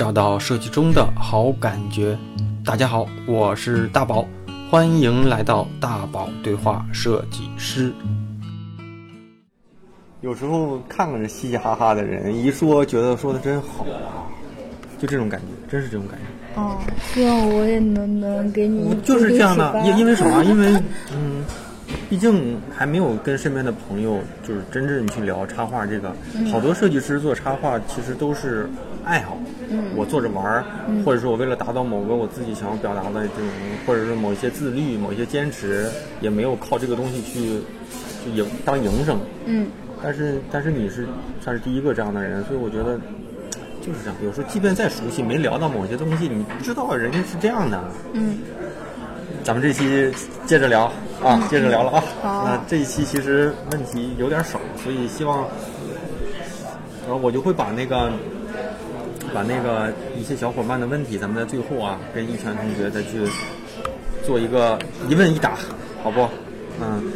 找到设计中的好感觉。大家好，我是大宝，欢迎来到大宝对话设计师。有时候看看这嘻嘻哈哈的人，一说觉得说的真好啊，就这种感觉，真是这种感觉。哦，希望我也能能给你就是这样的，因因为什么？因为嗯。毕竟还没有跟身边的朋友就是真正去聊插画这个，好多设计师做插画其实都是爱好，我做着玩儿，或者说我为了达到某个我自己想要表达的这种，或者是某一些自律、某一些坚持，也没有靠这个东西去去营当营生。嗯。但是但是你是算是第一个这样的人，所以我觉得就是这样。有时候即便再熟悉，没聊到某些东西，你不知道人家是这样的。嗯。咱们这期接着聊啊，接着聊了啊。那这一期其实问题有点少，所以希望，然后我就会把那个，把那个一些小伙伴的问题，咱们在最后啊，跟一泉同学再去做一个一问一答，好不？嗯。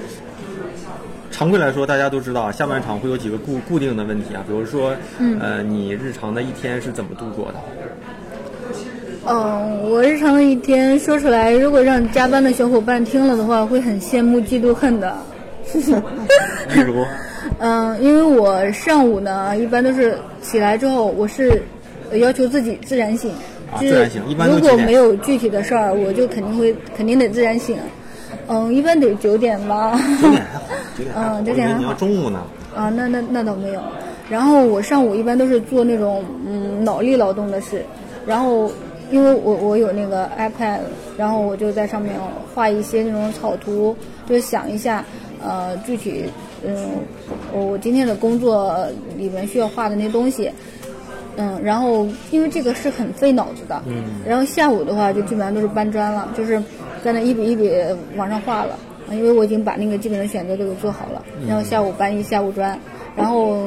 常规来说，大家都知道，下半场会有几个固固定的问题啊，比如说，呃，你日常的一天是怎么度过的？嗯，我日常的一天说出来，如果让加班的小伙伴听了的话，会很羡慕、嫉妒、恨的。例如，嗯，因为我上午呢，一般都是起来之后，我是要求自己自然醒。啊，自然醒。一般如果没有具体的事儿，我就肯定会肯定得自然醒。嗯，一般得九点吧。九点还好，九点还好。嗯，九点还好。你要中午呢？啊，那那那倒没有。然后我上午一般都是做那种嗯脑力劳动的事，然后。因为我我有那个 iPad，然后我就在上面画一些那种草图，就想一下，呃，具体，嗯，我今天的工作里面需要画的那东西，嗯，然后因为这个是很费脑子的，嗯，然后下午的话就基本上都是搬砖了，就是在那一笔一笔往上画了，因为我已经把那个基本的选择都给做好了，然后下午搬一下午砖，然后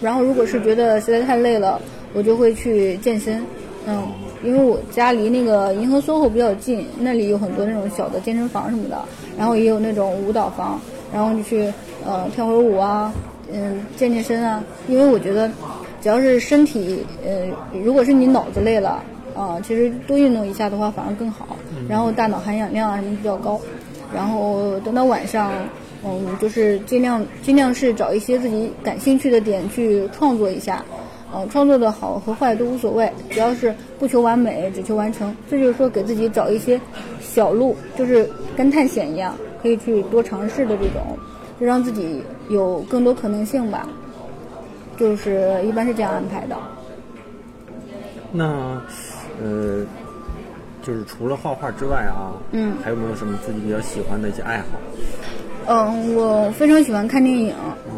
然后如果是觉得实在太累了，我就会去健身，嗯。因为我家离那个银河 SOHO 比较近，那里有很多那种小的健身房什么的，然后也有那种舞蹈房，然后就去呃跳会儿舞啊，嗯健健身啊。因为我觉得，只要是身体呃，如果是你脑子累了啊，其实多运动一下的话反而更好，然后大脑含氧量啊什么比较高。然后等到晚上，嗯，就是尽量尽量是找一些自己感兴趣的点去创作一下。呃，创作的好和坏都无所谓，只要是不求完美，只求完成。这就是说，给自己找一些小路，就是跟探险一样，可以去多尝试的这种，就让自己有更多可能性吧。就是一般是这样安排的。那，呃，就是除了画画之外啊，嗯，还有没有什么自己比较喜欢的一些爱好？嗯，我非常喜欢看电影。嗯。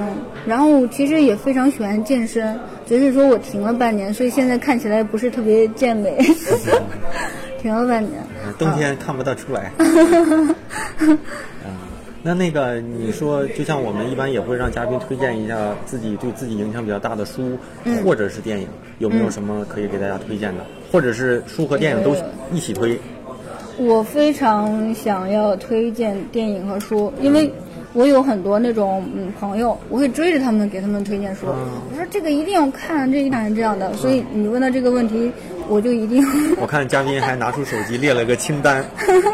嗯，然后其实也非常喜欢健身，只是说我停了半年，所以现在看起来不是特别健美。停了半年，冬天看不到出来。嗯，那那个你说，就像我们一般也会让嘉宾推荐一下自己对自己影响比较大的书或者是电影，有没有什么可以给大家推荐的？或者是书和电影都一起推？我非常想要推荐电影和书，因为。我有很多那种嗯朋友，我会追着他们给他们推荐书。我说这个一定要看，这一看是这样的。所以你问到这个问题，我就一定。我看嘉宾还拿出手机列了个清单。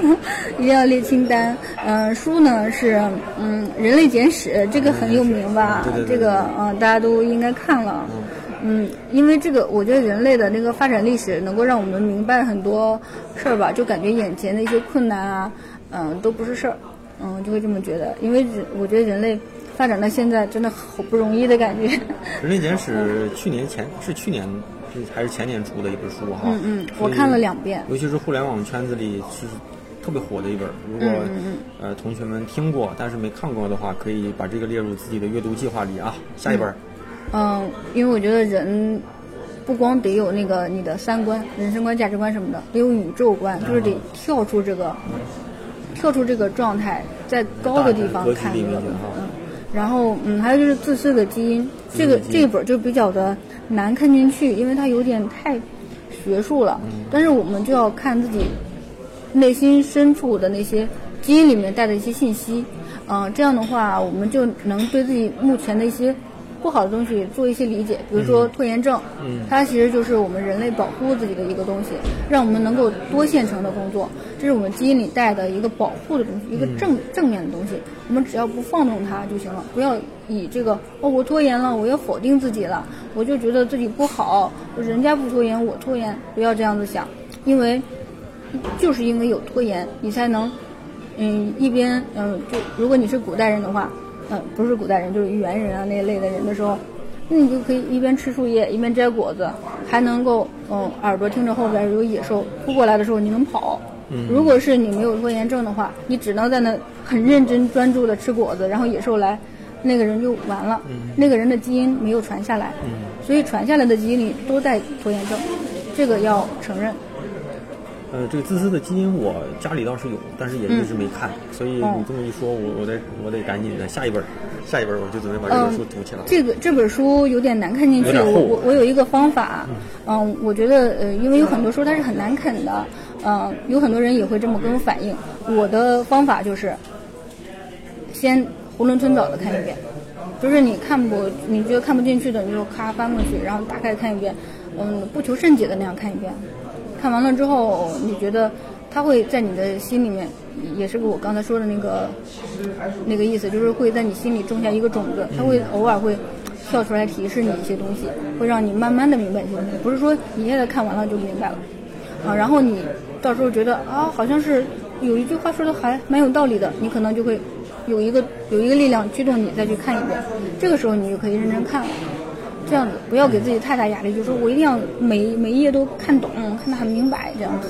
一定要列清单。嗯，书呢是嗯《人类简史》，这个很有名吧？这个嗯大家都应该看了。嗯，因为这个我觉得人类的那个发展历史能够让我们明白很多事儿吧，就感觉眼前的一些困难啊，嗯都不是事儿。嗯，就会这么觉得，因为人我觉得人类发展到现在真的好不容易的感觉。人类简史去年前是去年还是前年出的一本书哈。嗯嗯，我看了两遍。尤其是互联网圈子里是特别火的一本，如果呃同学们听过但是没看过的话，可以把这个列入自己的阅读计划里啊。下一本。嗯，因为我觉得人不光得有那个你的三观、人生观、价值观什么的，得有宇宙观，就是得跳出这个。跳出这个状态，在高的地方看这个，嗯，然后嗯，还有就是自私的基因，这个这一本就比较的难看进去，因为它有点太学术了。但是我们就要看自己内心深处的那些基因里面带的一些信息，嗯，这样的话，我们就能对自己目前的一些不好的东西做一些理解，比如说拖延症，嗯。它其实就是我们人类保护自己的一个东西，让我们能够多线程的工作，这是我们基因里带的一个保护的东西，一个正、正面的东西。我们只要不放纵它就行了，不要以这个哦我拖延了，我要否定自己了，我就觉得自己不好，人家不拖延我拖延，不要这样子想，因为就是因为有拖延，你才能嗯一边嗯就如果你是古代人的话。嗯，不是古代人，就是猿人啊那一类的人的时候，那你就可以一边吃树叶一边摘果子，还能够嗯耳朵听着后边有野兽扑过来的时候你能跑。嗯。如果是你没有拖延症的话，你只能在那很认真专注的吃果子，然后野兽来，那个人就完了。那个人的基因没有传下来，所以传下来的基因里都带拖延症，这个要承认。呃，这个自私的基因我家里倒是有，但是也一直没看，所以哦你这么一说，我我得我得赶紧的下一本，下一本我就准备把这本书读起来。这个这本书有点难看进去，我我我有一个方法，嗯，我觉得呃，因为有很多书它是很难啃的，嗯，嗯有很多人也会这么跟我反映。我的方法就是，先囫囵吞枣的看一遍，就是你看不你觉得看不进去的，你就咔翻过去，然后打开看一遍，嗯，不求甚解的那样看一遍。看完了之后，你觉得它会在你的心里面，也是我刚才说的那个那个意思，就是会在你心里种下一个种子，它会偶尔会跳出来提示你一些东西，会让你慢慢的明白一些东西，不是说一下子看完了就明白了啊。然后你到时候觉得啊，好像是有一句话说的还蛮有道理的，你可能就会有一个有一个力量驱动你再去看一遍，这个时候你就可以认真看了。这样子不要给自己太大压力，就是说我一定要每每一页都看懂，看得很明白这样子。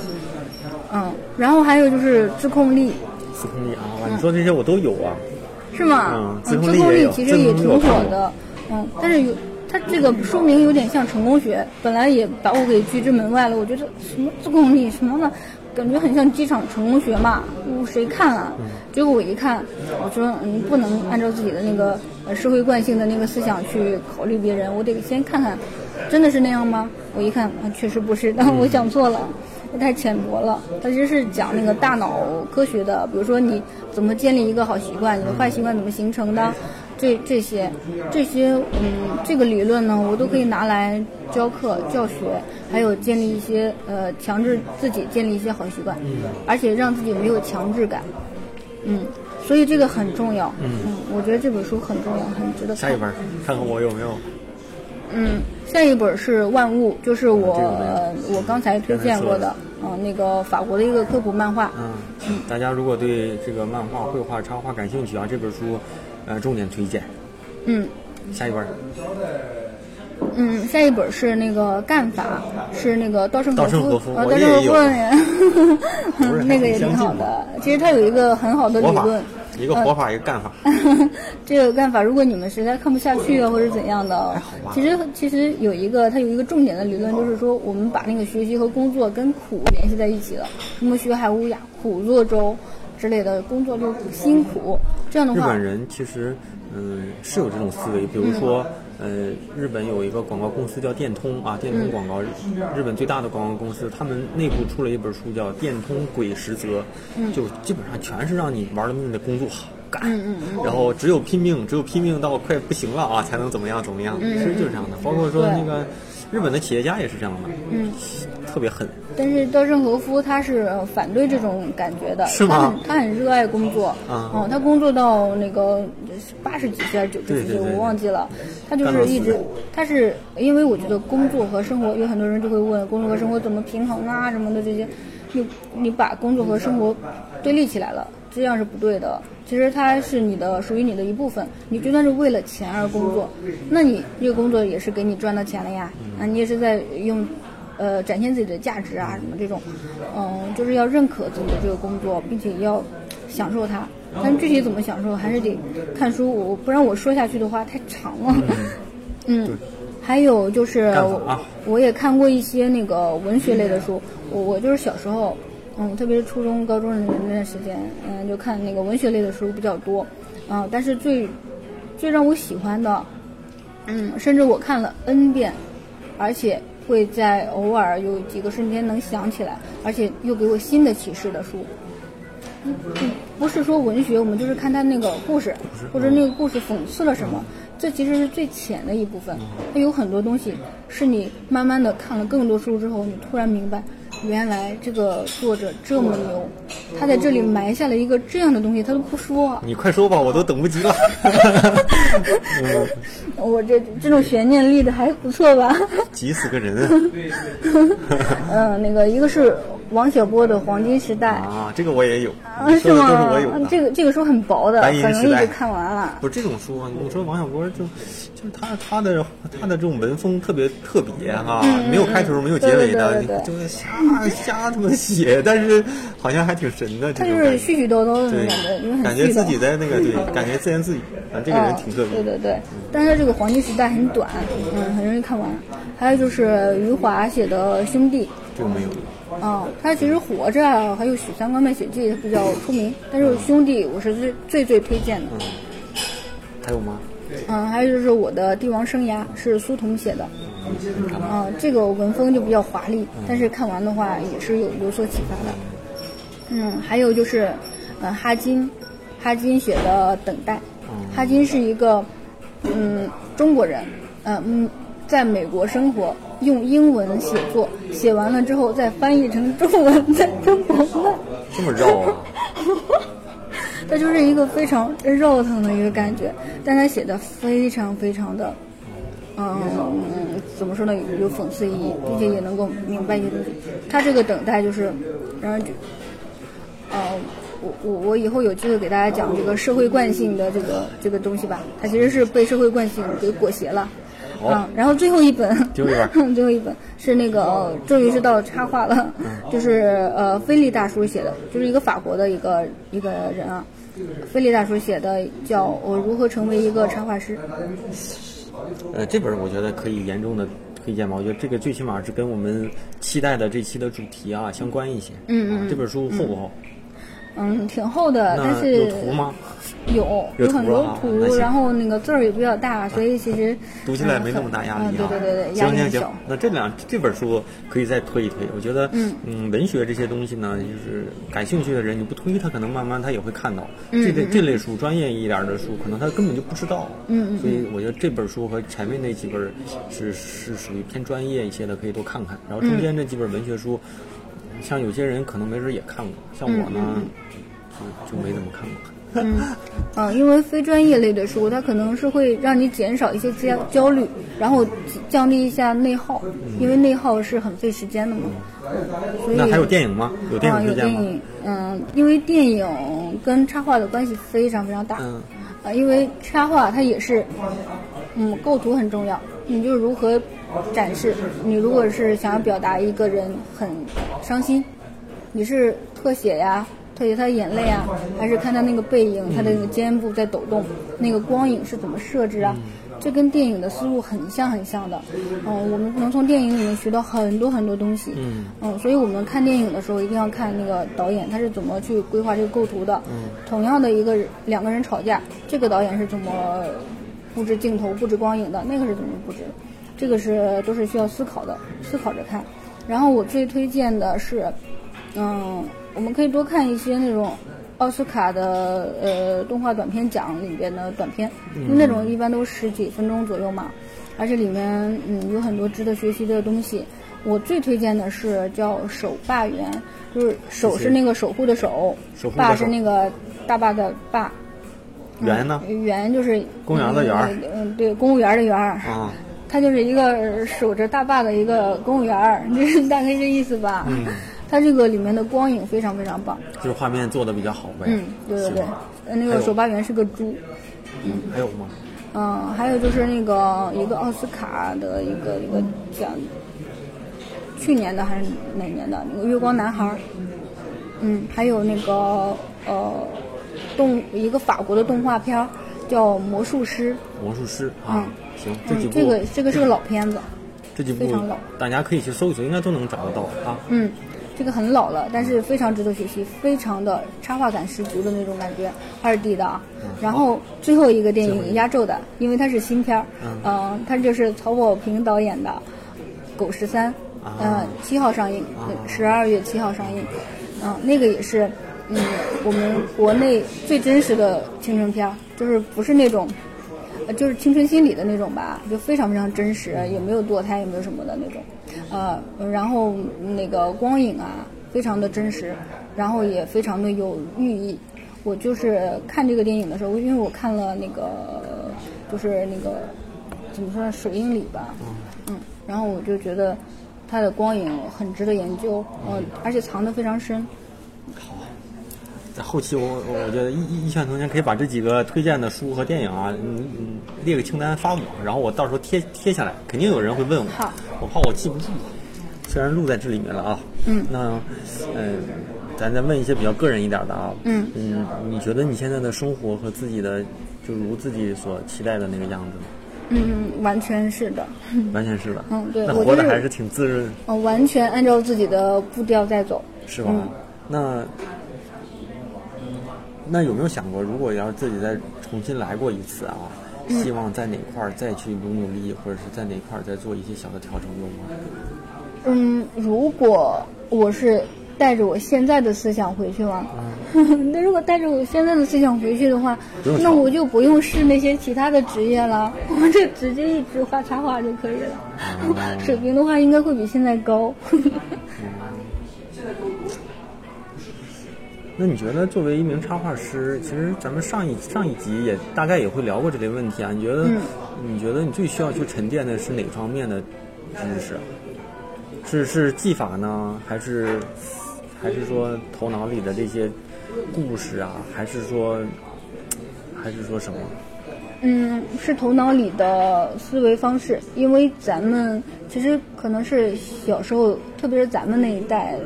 嗯，然后还有就是自控力，自控力啊，哇，你说这些我都有啊。是吗？嗯自自控力其实也挺火的，嗯，但是有它这个说明有点像成功学，本来也把我给拒之门外了。我觉得什么自控力什么的，感觉很像机场成功学嘛，我谁看啊？结果我一看，我说嗯，不能按照自己的那个呃社会惯性的那个思想去考虑别人，我得先看看，真的是那样吗？我一看，啊，确实不是，但我想错了。太浅薄了，它其实是讲那个大脑科学的，比如说你怎么建立一个好习惯，你的坏习惯怎么形成的，这这些这些嗯，这个理论呢，我都可以拿来教课教学，还有建立一些呃强制自己建立一些好习惯，而且让自己没有强制感，嗯，所以这个很重要，嗯，我觉得这本书很重要，很值得看。下一本儿看看我有没有。嗯，下一本是《万物》，就是我、这个我刚才推荐过的，嗯、那个法国的一个科普漫画。嗯，大家如果对这个漫画、绘画、插画感兴趣啊，这本书，呃，重点推荐。嗯下一本儿，嗯，下一本是那个干法，是那个稻盛和稻盛和夫稻盛和夫的人，那个也挺好的。其实他有一个很好的理论，，一个活法，一个干法。这个干法，如果你们实在看不下去啊，或者怎样的，其实其实有一个它有一个重点的理论，就是说我们把那个学习和工作跟苦联系在一起了。什么学海无涯，苦作舟之类的，工作就辛苦。这样的话日本，人其实，嗯，是有这种思维，比如说，呃，日本有一个广告公司叫电通啊，电通广告，日本最大的广告公司，他们内部出了一本书叫《电通鬼实则》，就基本上全是让你玩了命的工作干，然后只有拼命，只有拼命到快不行了啊，才能怎么样怎么样，其实就是这样的。包括说那个日本的企业家也是这样的，嗯，特别狠。但是稻盛和夫他是呃反对这种感觉的，是吗？他很他很热爱工作，啊。嗯，他工作到那个八十几岁还是九十几岁，我忘记了。他就是一直，他是因为我觉得工作和生活，有很多人就会问工作和生活怎么平衡啊什么的这些，你你把工作和生活对立起来了，这样是不对的。其实它是你的属于你的一部分，你就算是为了钱而工作，那你这个工作也是给你赚到钱了呀，啊，你也是在用。呃，展现自己的价值啊，什么这种，嗯、就是要认可自己的这个工作，并且要享受它。但具体怎么享受，还是得看书。我不然我说下去的话太长了。嗯，还有就是我也看过一些那个文学类的书。我我就是小时候，嗯，特别是初中、高中的那段时间，嗯，就看那个文学类的书比较多。嗯，但是最最让我喜欢的，嗯，甚至我看了 N 遍，而且会在偶尔有几个瞬间能想起来，而且又给我新的启示的书。嗯，不是说文学，我们就是看他那个故事，或者那个故事讽刺了什么。这其实是最浅的一部分，它有很多东西是你慢慢的看了更多书之后，你突然明白，原来这个作者这么牛，他在这里埋下了一个这样的东西，他都不说。你快说吧，我都等不及了。我这这种悬念立的还不错吧？急死个人。嗯，那个一个是。王小波的《黄金时代》啊，这个我也有，啊是吗？都是我有。这个这个书很薄的，很容易就看完了。不是这种书啊，你说王小波就就是他他的他的这种文风特别特别哈，没有开头没有结尾的，就是瞎瞎他妈写，但是好像还挺神的。他就是絮絮叨叨的感觉，因为感觉自己在那个 对，感觉自言自语，反正这个人挺特别。对对对，但是这个《黄金时代》很短，嗯，很容易看完。还有就是余华写的《兄弟》，这个没有。哦，他其实活着，还有《许三观卖血记》比较出名，但是兄弟我是最最最推荐的。还有吗？嗯，还有就是我的帝王生涯是苏童写的，嗯，这个文风就比较华丽，但是看完的话也是有有所启发的。嗯，还有就是，嗯，哈金，哈金写的《等待》，哈金是一个嗯中国人，嗯嗯。在美国生活，用英文写作，写完了之后再翻译成中文，再中国卖。这么绕啊！它就是一个非常绕腾的一个感觉，但他写的非常非常的，嗯，怎么说呢？有讽刺意义，并且也能够明白一些东西。他这个等待就是让人，呃，我我我以后有机会给大家讲这个社会惯性的这个这个东西吧。它其实是被社会惯性给裹挟了。嗯，然后最后一本 最后一本是那个，终于是到插画了，就是呃，菲利大叔写的，就是一个法国的一个一个人啊，菲利大叔写的叫《我如何成为一个插画师》。呃，这本我觉得可以严重的推荐吧，我觉得这个最起码是跟我们期待的这期的主题啊相关一些。嗯嗯。这本书厚不厚？嗯，挺厚的，但是有图吗？有，有很多图，然后那个字儿也比较大，所以其实读起来没那么大压力啊。对对对对，行行行，那这两这本书可以再推一推。我觉得，嗯嗯，文学这些东西呢，就是感兴趣的人，你不推他，可能慢慢他也会看到。这类这类书，专业一点的书，可能他根本就不知道。嗯嗯。所以我觉得这本书和前面那几本是是属于偏专业一些的，可以多看看。然后中间这几本文学书，像有些人可能没准也看过，像我呢。就就没怎么看过。嗯，啊，因为非专业类的书，它可能是会让你减少一些焦焦虑，然后降低一下内耗，因为内耗是很费时间的嘛。所以那还有电影吗？有电影有电影，嗯，因为电影跟插画的关系非常非常大。嗯。啊，因为插画它也是，嗯，构图很重要。你就如何展示？你如果是想要表达一个人很伤心，你是特写呀？特写他的眼泪啊，还是看他那个背影，他的那个肩部在抖动，那个光影是怎么设置啊？这跟电影的思路很像很像的。嗯，我们能从电影里面学到很多很多东西。嗯。嗯，所以我们看电影的时候一定要看那个导演他是怎么去规划这个构图的。嗯。同样的一个两个人吵架，这个导演是怎么布置镜头、布置光影的？那个是怎么布置的？这个是都是需要思考的，思考着看。然后我最推荐的是，嗯。我们可以多看一些那种奥斯卡的呃动画短片奖里边的短片，那种一般都十几分钟左右嘛，而且里面嗯有很多值得学习的东西。我最推荐的是叫《守坝园》，就是守是那个守护的守，坝是那个大坝的坝。园呢？园就是公园的园。嗯，对，公务员的园。啊。它就是一个守着大坝的一个公务员，就是大概这意思吧。嗯。它这个里面的光影非常非常棒，就是画面做的比较好呗。嗯，对对对，那个守坝员是个猪。嗯，还有吗？嗯，还有就是那个一个奥斯卡的一个一个奖，去年的还是哪年的那个月光男孩。嗯，还有那个呃动一个法国的动画片儿叫魔术师。魔术师啊，行，这几部这个这个是个老片子，这几部非常老，大家可以去搜一搜，应该都能找得到啊。嗯。这个很老了，但是非常值得学习，非常的插画感十足的那种感觉，二 D 的啊。然后最后一个电影压轴的，因为它是新片儿，嗯，它就是曹保平导演的《狗十三》，嗯，七号上映，十二月七号上映，嗯，那个也是，嗯，我们国内最真实的青春片儿，就是不是那种，呃就是青春心理的那种吧，就非常非常真实，也没有堕胎，也没有什么的那种，呃，然后那个光影啊，非常的真实，然后也非常的有寓意。我就是看这个电影的时候，因为我看了那个，就是那个怎么说呢，水印里吧，嗯，然后我就觉得它的光影很值得研究，嗯，而且藏得非常深。好，在后期我我我觉得一一一拳同学可以把这几个推荐的书和电影啊，嗯嗯列个清单发我，然后我到时候贴贴下来，肯定有人会问我，好我怕我记不住，虽然录在这里面了啊，嗯那嗯、咱再问一些比较个人一点的啊，嗯嗯，你觉得你现在的生活和自己的就如自己所期待的那个样子吗？嗯，完全是的，完全是的，嗯对那活得还是挺滋润，呃，完全按照自己的步调在走。是吧？嗯那那有没有想过，如果要是自己再重新来过一次啊，嗯希望在哪块儿再去努努力，或者是在哪块儿再做一些小的调整，有吗？嗯，如果我是带着我现在的思想回去吗？那如果带着我现在的思想回去的话那我就不用试那些其他的职业了，我就直接一直画插画就可以了。哦 水平的话，应该会比现在高。那你觉得作为一名插画师，其实咱们上一上一集也大概也会聊过这类问题啊。你觉得，嗯你觉得你最需要去沉淀的是哪方面的知识？是是技法呢，还是还是说头脑里的这些故事啊，还是说还是说什么？嗯，是头脑里的思维方式，因为咱们其实可能是小时候，特别是咱们那一代，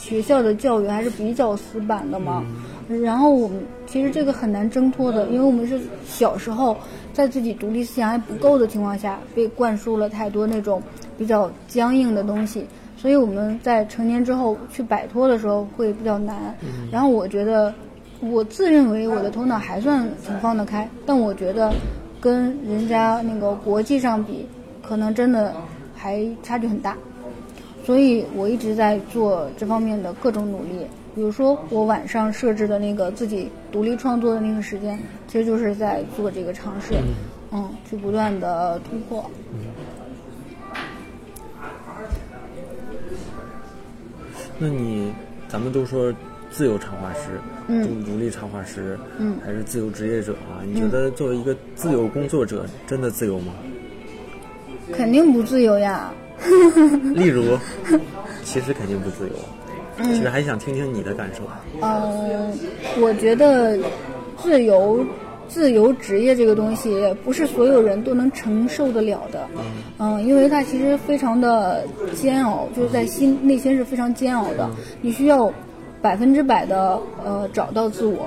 学校的教育还是比较死板的嘛。然后我们其实这个很难挣脱的，因为我们是小时候在自己独立思想还不够的情况下，被灌输了太多那种比较僵硬的东西，所以我们在成年之后去摆脱的时候会比较难。然后我觉得。我自认为我的头脑还算挺放得开，但我觉得跟人家那个国际上比，可能真的还差距很大。所以我一直在做这方面的各种努力，比如说我晚上设置的那个自己独立创作的那个时间，其实就是在做这个尝试，嗯，去不断的突破。那你，咱们都说自由插画师，嗯就独立插画师，嗯还是自由职业者啊？你觉得作为一个自由工作者，真的自由吗？肯定不自由呀。例如，其实肯定不自由。嗯其实还想听听你的感受。嗯，我觉得自由自由职业这个东西不是所有人都能承受得了的。嗯，因为它其实非常的煎熬，就是在心内心是非常煎熬的。你需要百分之百的呃找到自我。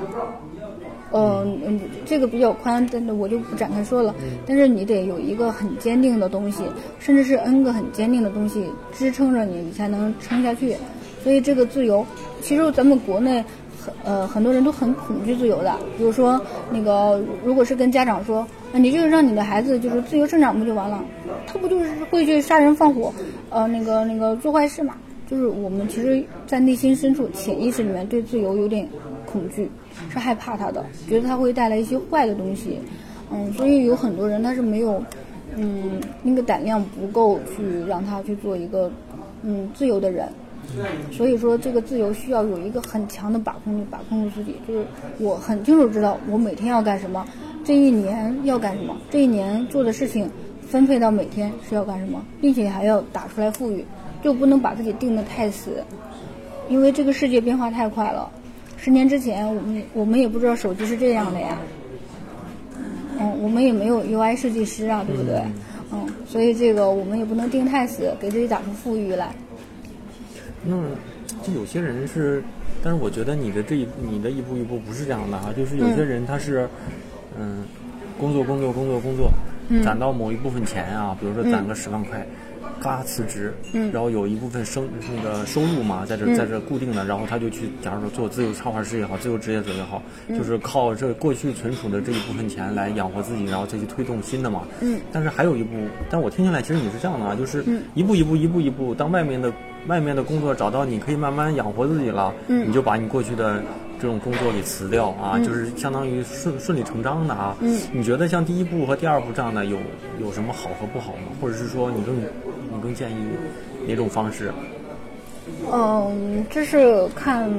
嗯嗯，这个比较宽，但是我就不展开说了。但是你得有一个很坚定的东西，甚至是 N 个很坚定的东西支撑着你，你才能撑下去。所以这个自由，其实咱们国内很呃很多人都很恐惧自由的。比如说那个，如果是跟家长说，啊你就是让你的孩子就是自由生长不就完了？他不就是会去杀人放火，呃那个那个做坏事嘛？就是我们其实，在内心深处潜意识里面对自由有点恐惧，是害怕它的，觉得它会带来一些坏的东西。嗯，所以有很多人他是没有，嗯，那个胆量不够去让他去做一个，嗯，自由的人。所以说，这个自由需要有一个很强的把控力，把控住自己。就是我很清楚知道我每天要干什么，这一年要干什么，这一年做的事情分配到每天是要干什么，并且还要打出来富裕，就不能把自己定得太死，因为这个世界变化太快了。十年之前，我们我们也不知道手机是这样的呀，嗯，我们也没有 UI 设计师啊，对不对？嗯，所以这个我们也不能定太死，给自己打出富裕来。那就有些人是，但是我觉得你的这一你的一步一步不是这样的哈，就是有些人他是，嗯，工作工作工作工作，攒到某一部分钱啊，比如说攒个十万块，嘎辞职，嗯。然后有一部分生那个收入嘛，在这在这固定的，然后他就去，假如说做自由插画师也好，自由职业者也好，就是靠这过去存储的这一部分钱来养活自己，然后再去推动新的嘛。嗯。但是还有一步，但我听下来其实你是这样的啊，就是一步一步一步一步，当外面的外面的工作找到你可以慢慢养活自己了，嗯。你就把你过去的这种工作给辞掉啊，就是相当于顺顺理成章的啊。嗯你觉得像第一步和第二步这样的有有什么好和不好吗？或者是说你更你更建议哪种方式？嗯，这是看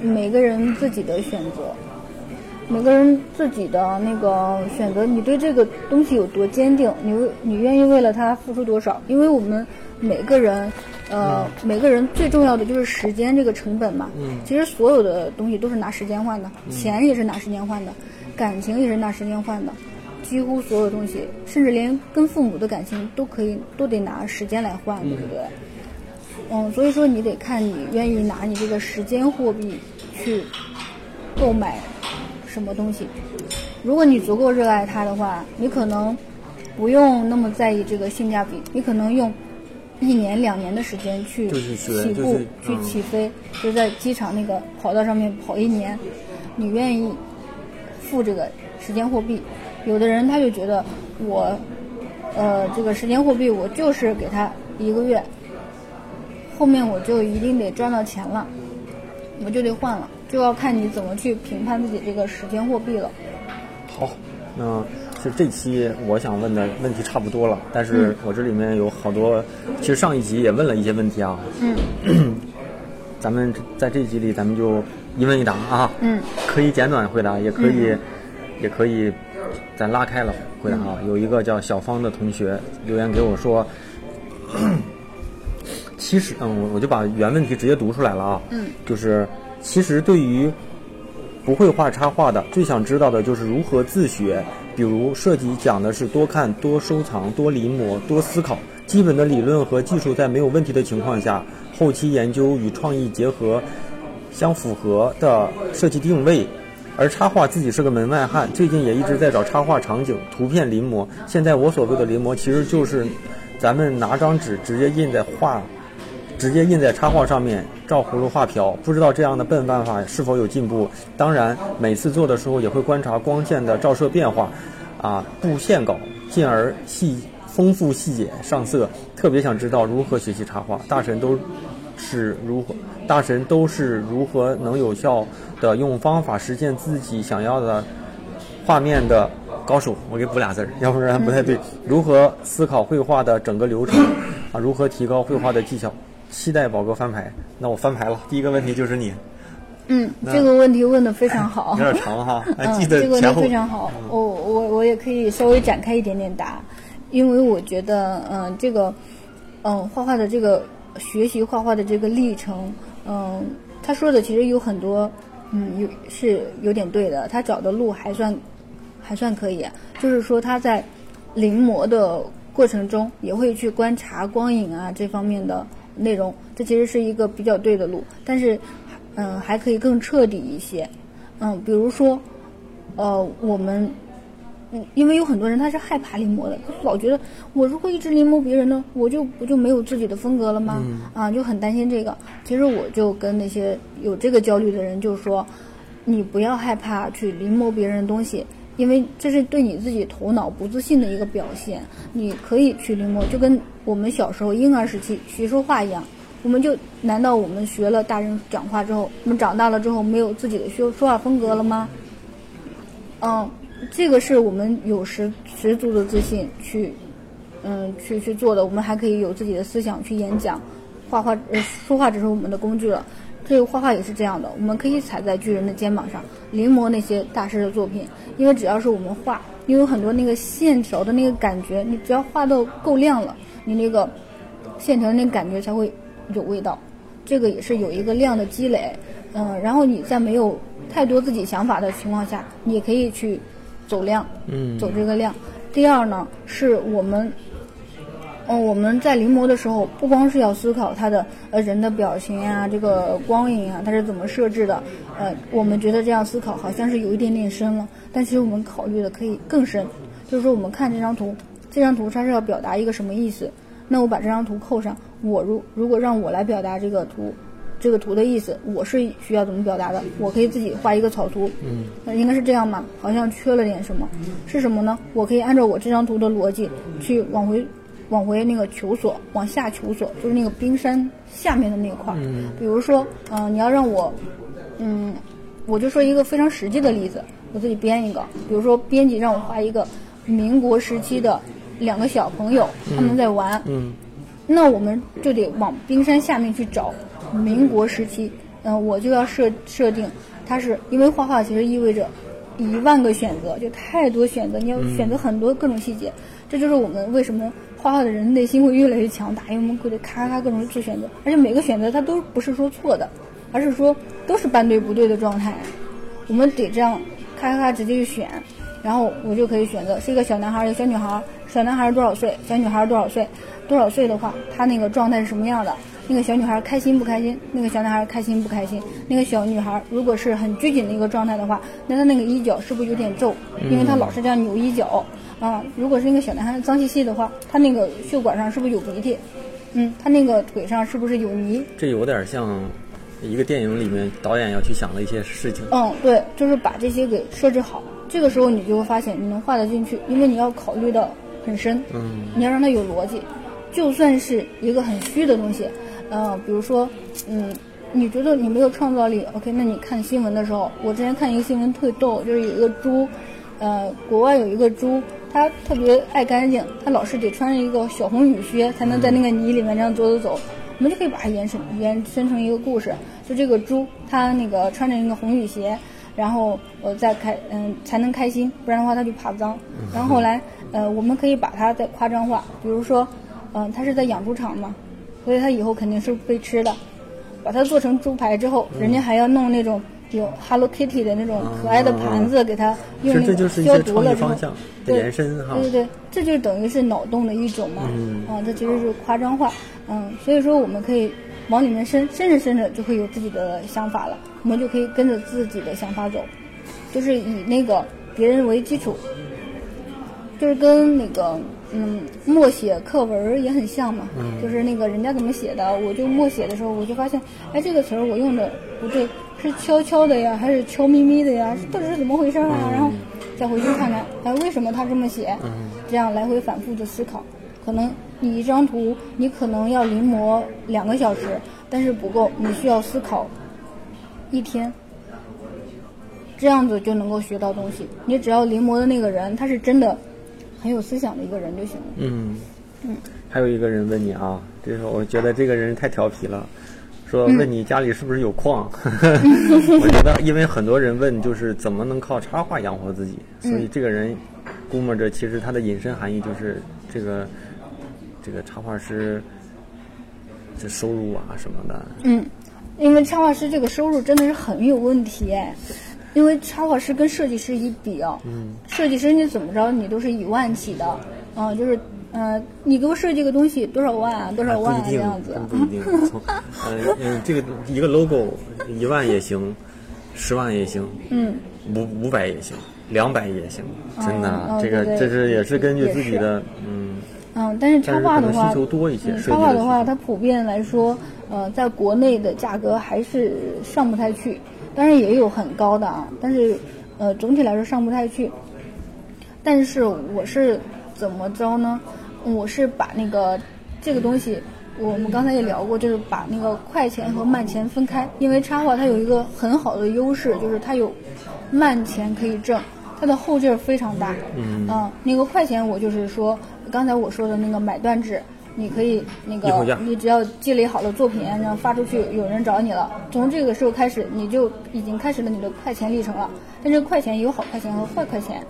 每个人自己的选择，每个人自己的那个选择，你对这个东西有多坚定，你为你愿意为了它付出多少？因为我们每个人，呃，每个人最重要的就是时间这个成本嘛。嗯其实所有的东西都是拿时间换的，钱也是拿时间换的，感情也是拿时间换的。几乎所有东西，甚至连跟父母的感情都可以，都得拿时间来换，对不对？嗯，所以说你得看你愿意拿你这个时间货币去购买什么东西。如果你足够热爱它的话，你可能不用那么在意这个性价比，你可能用一年两年的时间去起步、就是去嗯起飞，就在机场那个跑道上面跑一年，你愿意付这个时间货币？有的人他就觉得我，呃，这个时间货币我就是给他一个月，后面我就一定得赚到钱了，我就得换了，就要看你怎么去评判自己这个时间货币了。好，那其实这期我想问的问题差不多了，但是我这里面有好多，其实上一集也问了一些问题啊。嗯 咱们在这一集里，咱们就一问一答啊。嗯可以简短回答，也可以，也可以咱拉开了回答啊。有一个叫小芳的同学留言给我说，其实，嗯，我我就把原问题直接读出来了啊。嗯，就是其实对于不会画插画的，最想知道的就是如何自学。比如设计讲的是多看、多收藏、多临摹、多思考，基本的理论和技术在没有问题的情况下，后期研究与创意结合相符合的设计定位。而插画自己是个门外汉，最近也一直在找插画场景、图片临摹。现在我所谓的临摹，其实就是咱们拿张纸直接印在画直接印在插画上面，照葫芦画瓢。不知道这样的笨办法是否有进步？当然，每次做的时候也会观察光线的照射变化，啊，布线稿，进而细丰富细节上色。特别想知道如何学习插画，大神都是如何，大神都是如何能有效的用方法实现自己想要的画面的高手，我给补俩字儿，要不然不太对。如何思考绘画的整个流程啊？如何提高绘画的技巧？期待宝哥翻牌。那我翻牌了，第一个问题就是你，嗯，这个问题问的非常好 有。点长哈，还 嗯，记得这个问题。非常好，我我我也可以稍微展开一点点答，因为我觉得，嗯，这个，嗯，画画的这个学习画画的这个历程，嗯，他说的其实有很多，嗯，有是有点对的，他找的路还算还算可以，就是说他在临摹的过程中也会去观察光影啊这方面的内容，这其实是一个比较对的路，但是，嗯，还可以更彻底一些，嗯，比如说，呃，我们，嗯，因为有很多人他是害怕临摹的，他老觉得我如果一直临摹别人呢，我就不就没有自己的风格了吗？啊，就很担心这个。其实我就跟那些有这个焦虑的人就说，你不要害怕去临摹别人的东西。因为这是对你自己头脑不自信的一个表现，你可以去临摹，就跟我们小时候婴儿时期学说话一样，我们就难道我们学了大人讲话之后，我们长大了之后没有自己的说说话风格了吗？嗯，这个是我们有十十足的自信去，嗯，去去做的。我们还可以有自己的思想去演讲，画画，呃，说话只是我们的工具了。这个画画也是这样的，我们可以踩在巨人的肩膀上，临摹那些大师的作品。因为只要是我们画，因为很多那个线条的那个感觉，你只要画到够亮了，你那个线条那个感觉才会有味道。这个也是有一个量的积累，嗯，然后你在没有太多自己想法的情况下，你也可以去走量，嗯走这个量。第二呢，是我们，嗯，我们在临摹的时候，不光是要思考他的呃人的表情啊，这个光影啊，它是怎么设置的，呃，我们觉得这样思考好像是有一点点深了，但其实我们考虑的可以更深，就是说我们看这张图，这张图它是要表达一个什么意思？那我把这张图扣上，我如如果让我来表达这个图，这个图的意思，我是需要怎么表达的？我可以自己画一个草图，嗯，应该是这样吧？好像缺了点什么，是什么呢？我可以按照我这张图的逻辑去往回，往回那个求索，往下求索，就是那个冰山下面的那块儿。比如说，嗯、你要让我嗯，我就说一个非常实际的例子，我自己编一个，比如说编辑让我画一个民国时期的两个小朋友，他们在玩，嗯。那我们就得往冰山下面去找民国时期，嗯、我就要设设定，它是因为画画其实意味着一万个选择，就太多选择，你要选择很多各种细节，这就是我们为什么画画的人内心会越来越强大，因为我们会得咔咔各种去选择，而且每个选择它都不是说错的，而是说都是半对不对的状态，我们得这样咔咔咔直接去选，然后我就可以选择是一个小男孩，一个小女孩，小男孩多少岁，小女孩多少岁，多少岁的话，他那个状态是什么样的？那个小女孩开心不开心？那个小男孩开心不开心？那个小女孩如果是很拘谨的一个状态的话，那她那个衣角是不是有点皱？因为她老是这样扭衣角。啊，如果是那个小男孩脏兮兮的话，他那个血管上是不是有鼻涕？嗯，他那个腿上是不是有泥？这有点像一个电影里面导演要去想的一些事情。嗯，对，就是把这些给设置好。这个时候你就会发现你能画得进去，因为你要考虑的很深，嗯，你要让它有逻辑。就算是一个很虚的东西，呃，比如说，嗯，你觉得你没有创造力，OK，那你看新闻的时候，我之前看一个新闻特逗，就是有一个猪，呃，国外有一个猪，它特别爱干净，它老是得穿着一个小红雨靴才能在那个泥里面这样走走走。我们就可以把它延伸延伸成一个故事，就这个猪，它那个穿着一个红雨鞋，然后呃再开嗯才能开心，不然的话它就怕脏。然后后来呃我们可以把它再夸张化，比如说，嗯、它是在养猪场嘛，所以它以后肯定是被吃的。把它做成猪排之后，人家还要弄那种有 Hello Kitty 的那种可爱的盘子，给它用那个消毒了之后意方向的对延伸哈。对对对，这就等于是脑洞的一种嘛。嗯啊，这其实是夸张化。嗯，所以说我们可以往里面伸，伸着伸着就会有自己的想法了，我们就可以跟着自己的想法走，就是以那个别人为基础，就是跟那个嗯默写课文也很像嘛。嗯就是那个人家怎么写的，我就默写的时候，我就发现，哎，这个词儿我用的不对，是悄悄的呀，还是悄咪咪的呀？到底是怎么回事儿啊？然后再回去看看，哎，为什么他这么写？这样来回反复的思考，可能你一张图，你可能要临摹两个小时，但是不够，你需要思考一天。这样子就能够学到东西。你只要临摹的那个人，他是真的很有思想的一个人就行了。嗯嗯，还有一个人问你啊，这时候我觉得这个人太调皮了，说嗯问你家里是不是有矿？我觉得，因为很多人问就是怎么能靠插画养活自己，所嗯以这个人估摸着其实他的引申含义就是这个这个插画师这收入啊什么的。嗯，因为插画师这个收入真的是很有问题哎，因为插画师跟设计师一比啊，嗯设计师你怎么着你都是一万起的，嗯、就是呃，你给我设计个东西多少万啊，多少万啊这样子，真不一定。从呃嗯，这个一个 logo 一万也行，十万也行，嗯，五五百也行，两百也行，真的，哦这个这是也是根据自己的嗯。嗯，但是插画的话，但是可能需求多一些嗯插画的话，它普遍来说，呃，在国内的价格还是上不太去，当然也有很高的啊，但是呃，总体来说上不太去。但是我是怎么着呢？我是把那个这个东西，我们刚才也聊过，就是把那个快钱和慢钱分开，因为插画它有一个很好的优势，就是它有慢钱可以挣，它的后劲儿非常大。嗯啊，那个快钱我就是说，刚才我说的那个买断制，你可以那个，你只要积累好了作品，然后发出去，有人找你了，从这个时候开始，你就已经开始了你的快钱历程了。但是快钱有好快钱和坏快钱，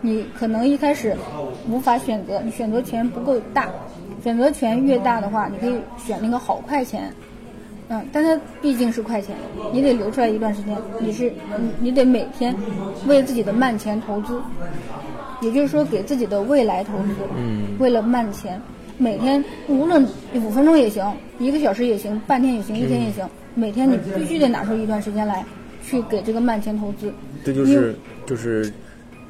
你可能一开始无法选择，你选择权不够大，选择权越大的话，你可以选那个好快钱。嗯，但它毕竟是快钱，你得留出来一段时间，你是你你得每天为自己的慢钱投资，也就是说给自己的未来投资。嗯为了慢钱，每天无论五分钟也行，一个小时也行，半天也行，一天也行，每天你必须得拿出一段时间来，去给这个慢钱投资。这就是就是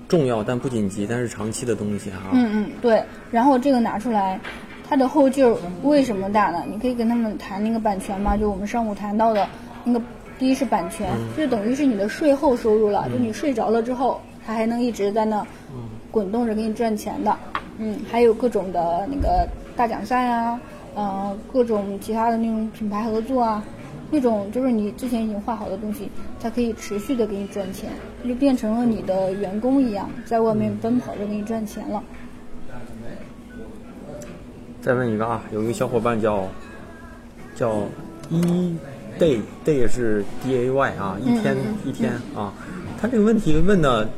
重要但不紧急，但是长期的东西哈。嗯嗯，对。然后这个拿出来，它的后劲儿为什么大呢？你可以跟他们谈那个版权嘛，就我们上午谈到的那个，第一是版权，就等于是你的税后收入了，就你睡着了之后，它还能一直在那滚动着给你赚钱的。嗯，还有各种的那个大奖赛啊，呃，各种其他的那种品牌合作啊。那种就是你之前已经画好的东西，它可以持续的给你赚钱，它就变成了你的员工一样，在外面奔跑着给你赚钱了。再问一个啊，有一个小伙伴叫叫一 day day 是 d a y 啊，一天一天啊，他这个问题问的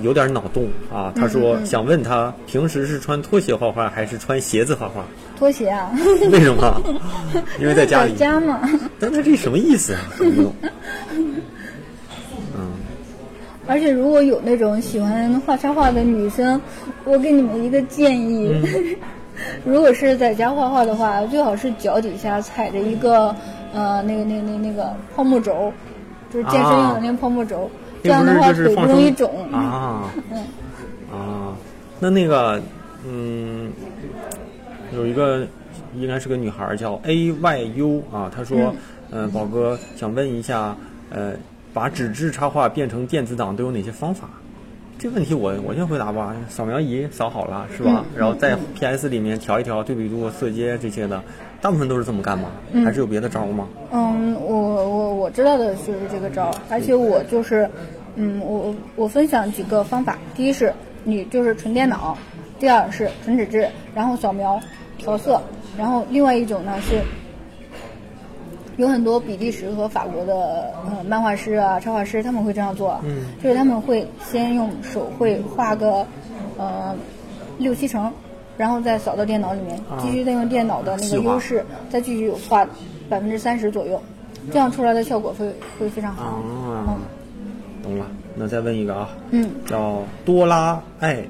有点脑洞啊。他说想问他平时是穿拖鞋画画还是穿鞋子画画？拖鞋啊？为什么？因为在家里。家嘛。但他这什么意思啊？搞不懂。嗯。而且如果有那种喜欢画插画的女生，我给你们一个建议。如果是在家画画的话，最好是脚底下踩着一个呃那个那那那个泡沫轴，就是健身用的那个泡沫轴，这样的话腿不容易肿啊。嗯啊，那那个嗯，有一个应该是个女孩叫 A Y U 啊，她说嗯，宝哥想问一下呃，把纸质插画变成电子档都有哪些方法？这问题我我先回答吧，扫描仪扫好了是吧？然后在 PS 里面调一调对比度、色阶这些的，大部分都是这么干吗？还是有别的招吗？嗯，我我我知道的就是这个招，而且我就是，嗯，我我分享几个方法。第一是你就是纯电脑，第二是纯纸质，然后扫描调色，然后另外一种呢是。有很多比利时和法国的呃漫画师啊、插画师，他们会这样做，就是他们会先用手绘画个呃六七成，然后再扫到电脑里面，继续再用电脑的那个优势再继续画百分之三十左右，这样出来的效果会会非常好。嗯，懂了。那再问一个啊，嗯，叫多拉爱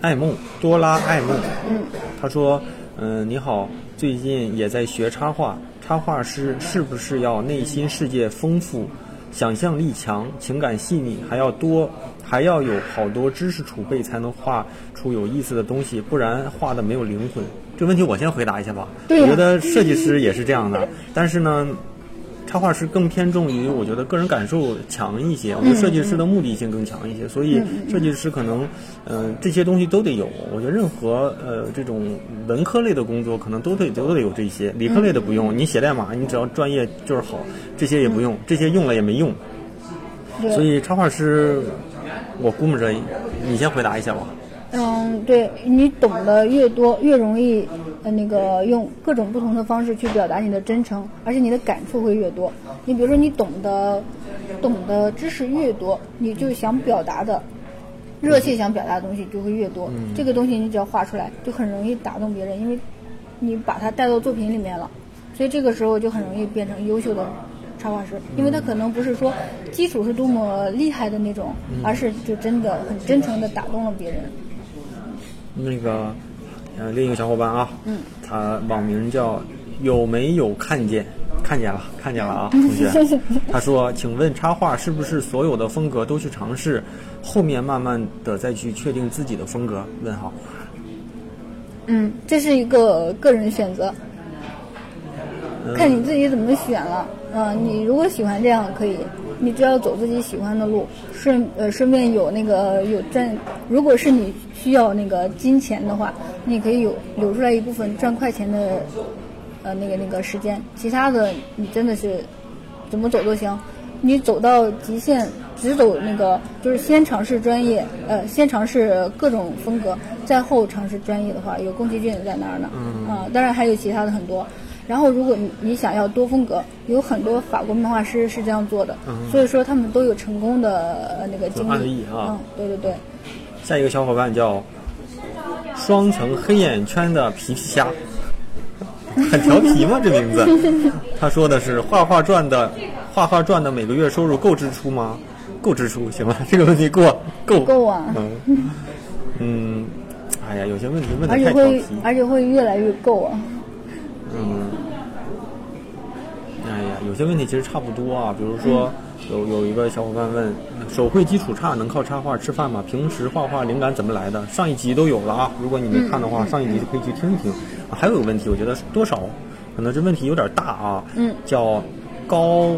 爱梦，多拉爱梦，嗯，他说，嗯，你好，最近也在学插画。插画师是不是要内心世界丰富、想象力强、情感细腻，还要多，还要有好多知识储备，才能画出有意思的东西？不然画的没有灵魂。这问题我先回答一下吧。我觉得设计师也是这样的，但是呢。插画师更偏重于，我觉得个人感受强一些。我觉得设计师的目的性更强一些，所以设计师可能，嗯，这些东西都得有。我觉得任何呃这种文科类的工作，可能都得都得有这些。理科类的不用，你写代码，你只要专业就是好，这些也不用，这些用了也没用。所以插画师，我估摸着，你先回答一下吧。嗯，对你懂得越多，越容易。呃，那个用各种不同的方式去表达你的真诚，而且你的感触会越多。你比如说，你懂得懂得知识越多，你就想表达的热切想表达的东西就会越多。这个东西你只要画出来，就很容易打动别人，因为你把它带到作品里面了。所以这个时候就很容易变成优秀的插画师，因为他可能不是说基础是多么厉害的那种，而是就真的很真诚的打动了别人。那个。嗯，另一个小伙伴啊，嗯，他网名叫有没有看见？看见了，看见了啊，同学。他说：“请问插画是不是所有的风格都去尝试，后面慢慢的再去确定自己的风格？”问号。嗯，这是一个个人选择，看你自己怎么选了。嗯，你如果喜欢这样可以。你只要走自己喜欢的路，顺呃顺便有那个有赚，如果是你需要那个金钱的话，你可以有留出来一部分赚快钱的，呃那个那个时间，其他的你真的是怎么走都行。你走到极限，只走那个就是先尝试专业，呃先尝试各种风格，再后尝试专业的话，有宫崎骏在那儿呢，啊当然还有其他的很多。然后，如果你你想要多风格，有很多法国漫画师是这样做的，所以说他们都有成功的那个经历啊。嗯，对对对。下一个小伙伴叫双层黑眼圈的皮皮虾，很调皮吗？这名字？他说的是画画赚的画画赚的每个月收入够支出吗？够支出，行吧？这个问题过够够啊。嗯嗯，哎呀，有些问题问的太调皮，而且会而且会越来越够啊。嗯，哎呀，有些问题其实差不多啊。比如说，有有一个小伙伴问：手绘基础差，能靠插画吃饭吗？平时画画灵感怎么来的？上一集都有了啊。如果你没看的话，上一集可以去听一听。还有个问题，我觉得多少可能这问题有点大啊。嗯。叫高，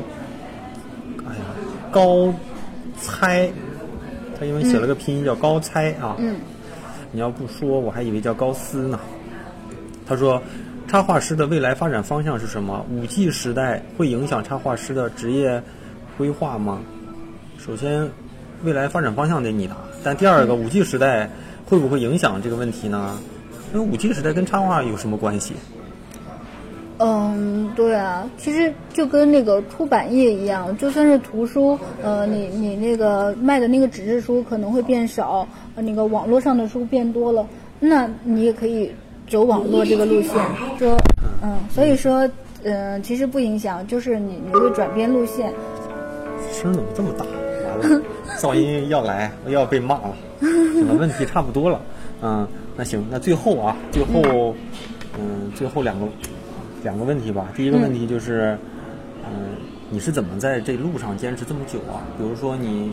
哎呀，高猜，他因为写了个拼音叫高猜啊。嗯。你要不说，我还以为叫高斯呢。他说。插画师的未来发展方向是什么？五 G 时代会影响插画师的职业规划吗？首先，未来发展方向得你答。但第二个，五 G 时代会不会影响这个问题呢？因为五 G 时代跟插画有什么关系？嗯，对啊，其实就跟那个出版业一样，就算是图书，呃，你你那个卖的那个纸质书可能会变少，那个网络上的书变多了，那你也可以走网络这个路线，说，嗯，所以说，嗯，其实不影响，就是你你会转变路线。声怎么这么大？完了，噪音要来，要被骂了。怎么问题差不多了？嗯，那行，那最后啊，最后，嗯，最后两个。两个问题吧，第一个问题就是，嗯，你是怎么在这路上坚持这么久啊？比如说你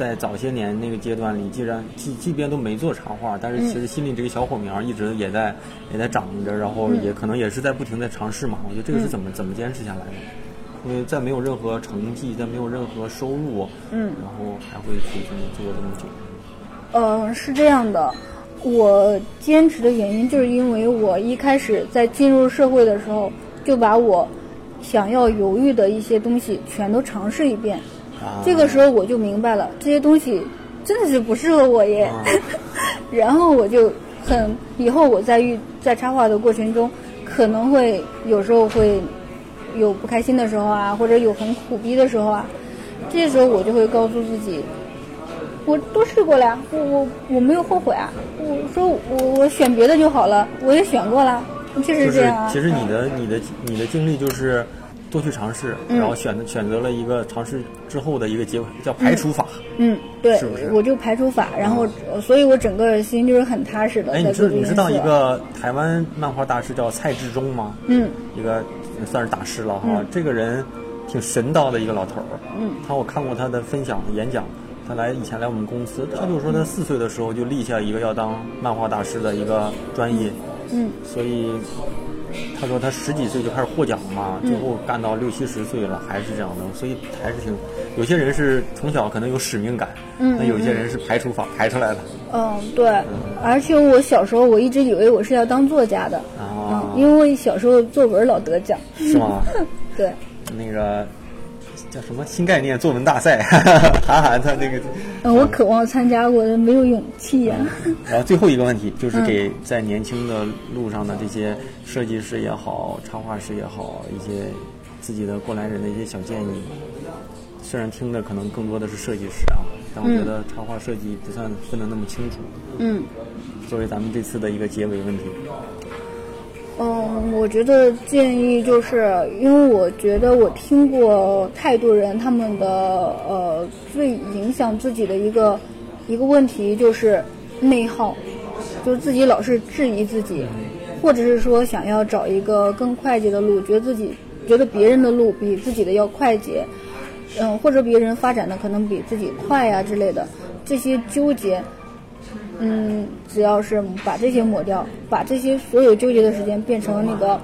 在早些年那个阶段里，既然即即便都没做插画，但是其实心里这个小火苗一直也在也在长着，然后也可能也是在不停的尝试嘛。我觉得这个是怎么怎么坚持下来的？因为在没有任何成绩，在没有任何收入，嗯，然后还会去做这么久。嗯，是这样的。我坚持的原因，就是因为我一开始在进入社会的时候，就把我想要犹豫的一些东西全都尝试一遍。这个时候我就明白了，这些东西真的是不适合我耶。然后我就很以后我在遇在插画的过程中，可能会有时候会有不开心的时候啊，或者有很苦逼的时候啊，这些时候我就会告诉自己。我都试过了呀，我我我没有后悔啊。我说我我选别的就好了，我也选过了，确实是这样啊。其实你的你的你的经历就是多去尝试，然后选选择了一个尝试之后的一个结果，叫排除法。嗯，对，是不是？我就排除法，然后所以我整个心就是很踏实的。哎，你知你知道一个台湾漫画大师叫蔡志忠吗？嗯，一个算是大师了哈。这个人挺神道的一个老头儿。嗯，他我看过他的分享演讲。他来以前来我们公司，他就说他四岁的时候就立下一个要当漫画大师的一个专业，嗯，所以他说他十几岁就开始获奖嘛，最后干到六七十岁了还是这样的，所以还是挺有些人是从小可能有使命感，嗯，那有些人是排除法排出来的，嗯，对，而且我小时候我一直以为我是要当作家的，啊，因为我小时候作文老得奖，是吗？对，那个。叫什么新概念作文大赛？韩寒他那个，嗯，我渴望参加过，没有勇气呀。然后最后一个问题就是给在年轻的路上的这些设计师也好、插画师也好，一些自己的过来人的一些小建议。虽然听的可能更多的是设计师啊，但我觉得插画设计不算分得那么清楚。嗯。作为咱们这次的一个结尾问题。我觉得建议就是，因为我觉得我听过太多人他们的呃最影响自己的一个一个问题就是内耗，就自己老是质疑自己，或者是说想要找一个更快捷的路，觉得自己觉得别人的路比自己的要快捷，嗯，或者别人发展的可能比自己快呀之类的，这些纠结。嗯，只要是把这些抹掉，把这些所有纠结的时间变成那个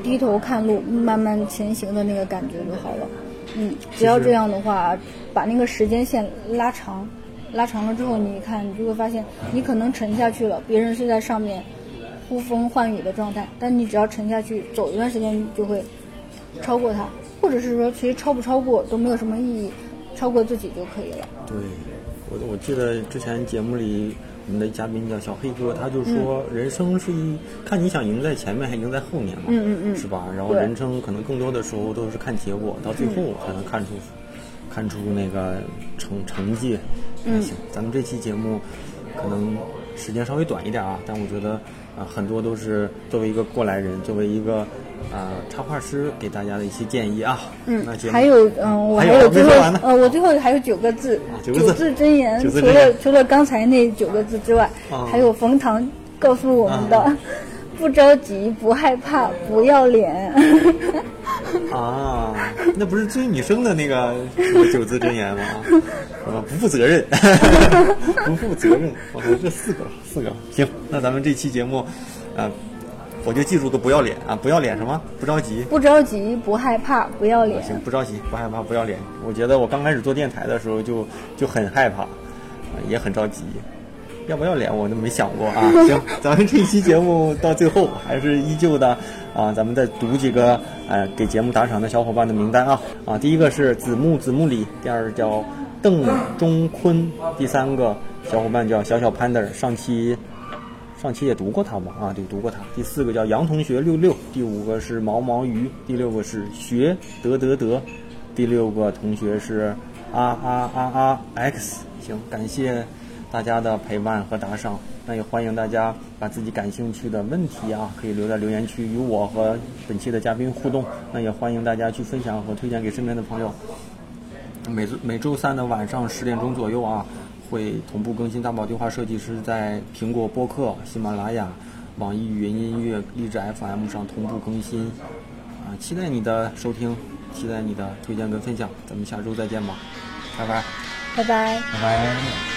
低头看路、慢慢前行的那个感觉就好了。嗯，只要这样的话，把那个时间线拉长，拉长了之后，你看，你就会发现，你可能沉下去了，别人是在上面呼风唤雨的状态，但你只要沉下去，走一段时间就会超过他，或者是说，其实超不超过都没有什么意义，超过自己就可以了。对，我我记得之前节目里。我们的嘉宾叫小黑哥，他就说，人生是一看你想赢在前面还赢在后面嘛，嗯嗯嗯，是吧？然后人生可能更多的时候都是看结果，到最后才能看出看出那个成成绩。嗯，行，咱们这期节目可能时间稍微短一点啊，但我觉得啊，很多都是作为一个过来人，作为一个。啊，插画师给大家的一些建议啊。嗯，还有，嗯，我还有最后，呃，我最后还有九个字，九字真言。除了除了刚才那九个字之外，还有冯唐告诉我们的：不着急，不害怕，不要脸。啊，那不是追女生的那个九字真言吗？啊，不负责任，不负责任。我说这四个，四个。行，那咱们这期节目，啊。我就记住个不要脸啊！不要脸什么？不着急，不着急，不害怕，不要脸。行，不着急，不害怕，不要脸。我觉得我刚开始做电台的时候就就很害怕，也很着急。要不要脸我都没想过啊。行，咱们这期节目到最后还是依旧的啊，咱们再读几个呃给节目打赏的小伙伴的名单啊啊，第一个是子木子木里，第二叫邓中坤，第三个小伙伴叫小小 panda，上期。上期也读过他吧？啊，对，读过他。第四个叫杨同学六六，第五个是毛毛鱼，第六个是学得得得，第六个同学是啊啊啊啊 x。行，感谢大家的陪伴和打赏。那也欢迎大家把自己感兴趣的问题啊，可以留在留言区与我和本期的嘉宾互动。那也欢迎大家去分享和推荐给身边的朋友。每周每周三的晚上十点钟左右啊。会同步更新大宝对话设计师在苹果播客、喜马拉雅、网易云音乐、荔枝 FM 上同步更新，啊，期待你的收听，期待你的推荐跟分享，咱们下周再见吧，拜拜，拜拜，拜拜。